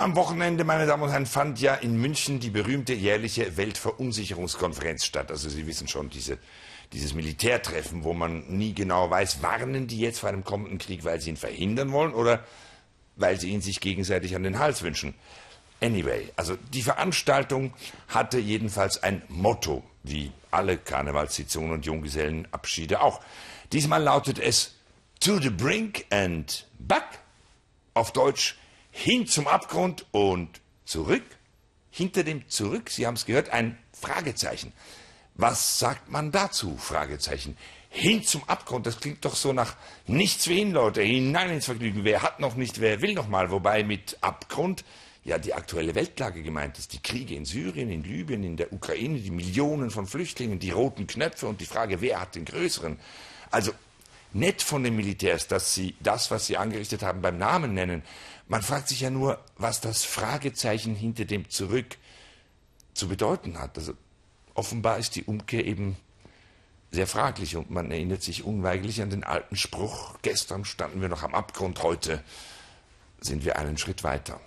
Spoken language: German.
Am Wochenende, meine Damen und Herren, fand ja in München die berühmte jährliche Weltverunsicherungskonferenz statt. Also Sie wissen schon, diese, dieses Militärtreffen, wo man nie genau weiß, warnen die jetzt vor einem kommenden Krieg, weil sie ihn verhindern wollen oder weil sie ihn sich gegenseitig an den Hals wünschen. Anyway, also die Veranstaltung hatte jedenfalls ein Motto, wie alle Karnevalssitzungen und Junggesellenabschiede auch. Diesmal lautet es To the brink and back. Auf Deutsch hin zum Abgrund und zurück. Hinter dem Zurück, Sie haben es gehört, ein Fragezeichen. Was sagt man dazu? Fragezeichen. Hin zum Abgrund, das klingt doch so nach nichts für ihn, Leute, hinein ins Vergnügen. Wer hat noch nicht, wer will noch mal. Wobei mit Abgrund ja die aktuelle Weltlage gemeint ist. Die Kriege in Syrien, in Libyen, in der Ukraine, die Millionen von Flüchtlingen, die roten Knöpfe und die Frage, wer hat den größeren. Also nett von den Militärs, dass sie das, was sie angerichtet haben, beim Namen nennen. Man fragt sich ja nur, was das Fragezeichen hinter dem Zurück zu bedeuten hat. Also offenbar ist die Umkehr eben sehr fraglich und man erinnert sich unweigerlich an den alten Spruch, gestern standen wir noch am Abgrund, heute sind wir einen Schritt weiter.